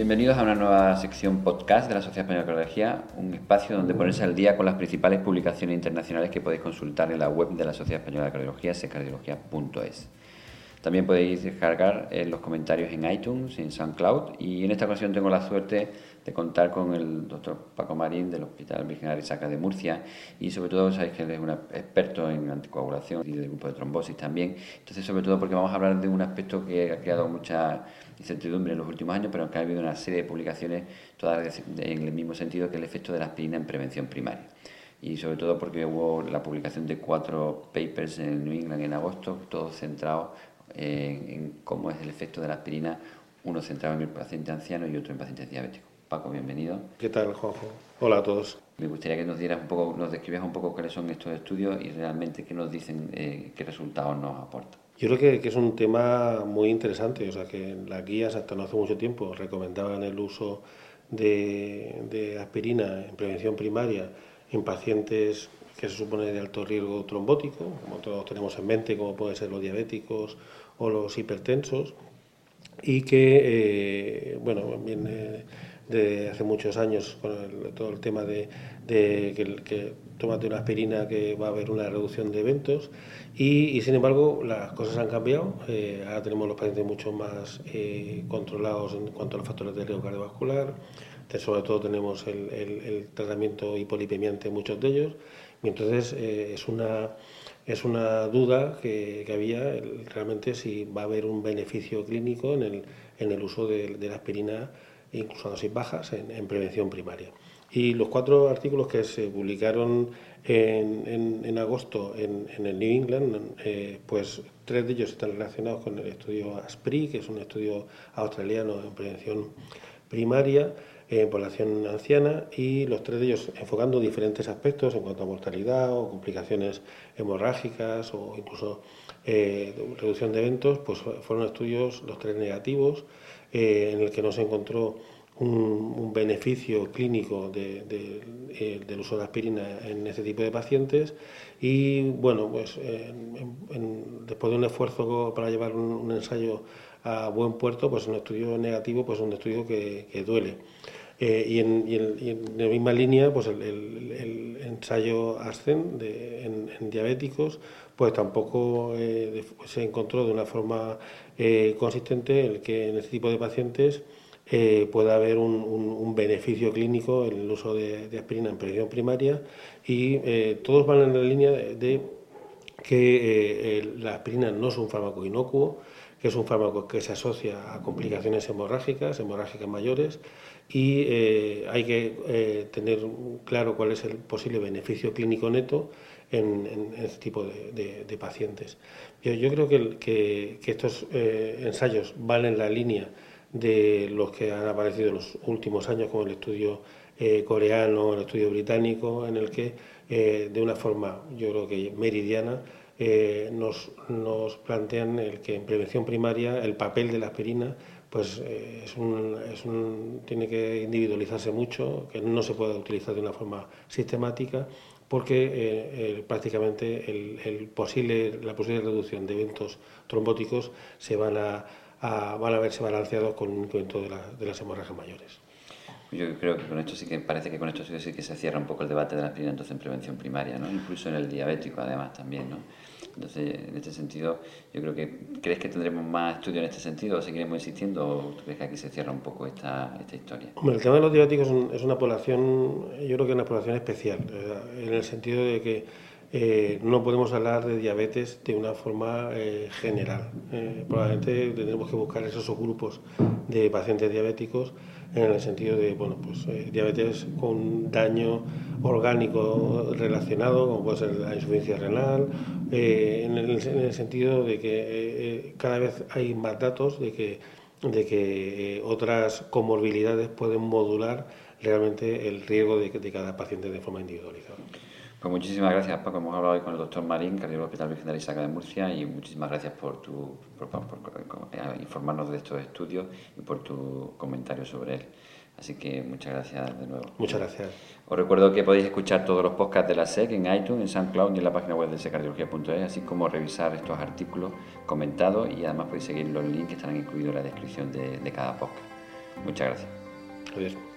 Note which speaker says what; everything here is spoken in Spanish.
Speaker 1: Bienvenidos a una nueva sección podcast de la Sociedad Española de Cardiología, un espacio donde ponerse al día con las principales publicaciones internacionales que podéis consultar en la web de la Sociedad Española de Cardiología, secardiología.es. También podéis descargar eh, los comentarios en iTunes, en SoundCloud y en esta ocasión tengo la suerte de contar con el doctor Paco Marín del Hospital Virgen Arisaca de Murcia y sobre todo sabéis que él es un experto en anticoagulación y del grupo de trombosis también. Entonces sobre todo porque vamos a hablar de un aspecto que ha creado mucha incertidumbre en los últimos años, pero que ha habido una serie de publicaciones todas en el mismo sentido que el efecto de la aspirina en prevención primaria y sobre todo porque hubo la publicación de cuatro papers en New England en agosto, todos centrados en, cómo es el efecto de la aspirina, uno centrado en el paciente anciano y otro en pacientes diabéticos. Paco, bienvenido.
Speaker 2: ¿Qué tal, Juanjo? Hola a todos.
Speaker 1: Me gustaría que nos dieras un poco, nos describieras un poco cuáles son estos estudios y realmente qué nos dicen, eh, qué resultados nos aportan.
Speaker 2: Yo creo que, que, es un tema muy interesante, o sea que las guías hasta no hace mucho tiempo recomendaban el uso de, de aspirina en prevención primaria en pacientes que se supone de alto riesgo trombótico, como todos tenemos en mente, como pueden ser los diabéticos o los hipertensos, y que, eh, bueno, viene de hace muchos años con todo el tema de, que, que tómate una aspirina que va a haber una reducción de eventos y, sin embargo las cosas han cambiado, eh, ahora tenemos los pacientes mucho más eh, controlados en cuanto a los factores de riesgo cardiovascular, sobre todo tenemos el, el tratamiento hipolipemiante en muchos de ellos. Y entonces eh, es, una, es una duda que, que, había realmente si va a haber un beneficio clínico en el, en el uso de, la aspirina, incluso a dosis bajas, en, prevención primaria. Y los cuatro artículos que se publicaron en, en, agosto en, el New England, eh, pues tres de ellos están relacionados con el estudio ASPRI, que es un estudio australiano en prevención primaria en población anciana y los tres de ellos enfocando diferentes aspectos en cuanto a mortalidad o complicaciones hemorrágicas o incluso eh, reducción de eventos, pues fueron estudios los tres negativos eh, en el que no se encontró un, beneficio clínico eh, del uso de aspirina en ese tipo de pacientes. Y bueno, pues después de un esfuerzo para llevar un, ensayo a buen puerto, pues un estudio negativo, pues un estudio que, duele. Eh, y, en, la misma línea, pues el, ensayo ASCEN en, diabéticos, pues tampoco eh, se encontró de una forma eh, consistente el que en este tipo de pacientes pueda haber un, beneficio clínico en el uso de, aspirina en prevención primaria y todos van en la línea de, que la aspirina no es un fármaco inocuo, que es un fármaco que se asocia a complicaciones hemorrágicas, hemorrágicas mayores, y eh, hay que eh, tener claro cuál es el posible beneficio clínico neto en, este tipo de, pacientes. Yo, yo creo que, que, estos eh, ensayos van en la línea de los que han aparecido en los últimos años, como el estudio coreano, el estudio británico, en el que de una forma, yo creo que meridiana, nos, nos plantean el que en prevención primaria el papel de la aspirina pues eh, tiene que individualizarse mucho, que no se puede utilizar de una forma sistemática, porque eh, eh, prácticamente el, posible, la posible reducción de eventos trombóticos se van a, van a verse balanceados con un incremento de, de las hemorragias mayores.
Speaker 1: Yo creo que con esto sí que parece que con esto sí que se cierra un poco el debate de la aspirina entonces en prevención primaria, ¿no? Incluso en el diabético además también, ¿no? Entonces, en este sentido, yo creo que ¿crees que tendremos más estudios en este sentido o seguiremos insistiendo o crees que aquí se cierra un poco esta, esta historia?
Speaker 2: el tema de los diabéticos es una población, yo creo que es una población especial, en el sentido de que eh, no podemos hablar de diabetes de una forma eh, general. Eh, probablemente tendremos que buscar esos subgrupos de pacientes diabéticos en el sentido de bueno, pues, diabetes con daño orgánico relacionado, como puede ser la insuficiencia renal, en el, en, el, sentido de que cada vez hay más datos de que, de que otras comorbilidades pueden modular realmente el riesgo de cada paciente de forma individualizada.
Speaker 1: Pues muchísimas gracias, Paco. Hemos hablado hoy con el doctor Marín, cardiólogo del Hospital Virgen de Isaac de Murcia, y muchísimas gracias por, tu, por, eh, informarnos de estos estudios y por tu comentario sobre él. Así que muchas gracias de nuevo.
Speaker 2: Muchas gracias.
Speaker 1: Os recuerdo que podéis escuchar todos los podcasts de la SEC en iTunes, en SoundCloud y en la página web de secardiología.es, así como revisar estos artículos comentados y además podéis seguir los links que estarán incluidos en la descripción de, de cada podcast. Muchas gracias.
Speaker 2: Adiós.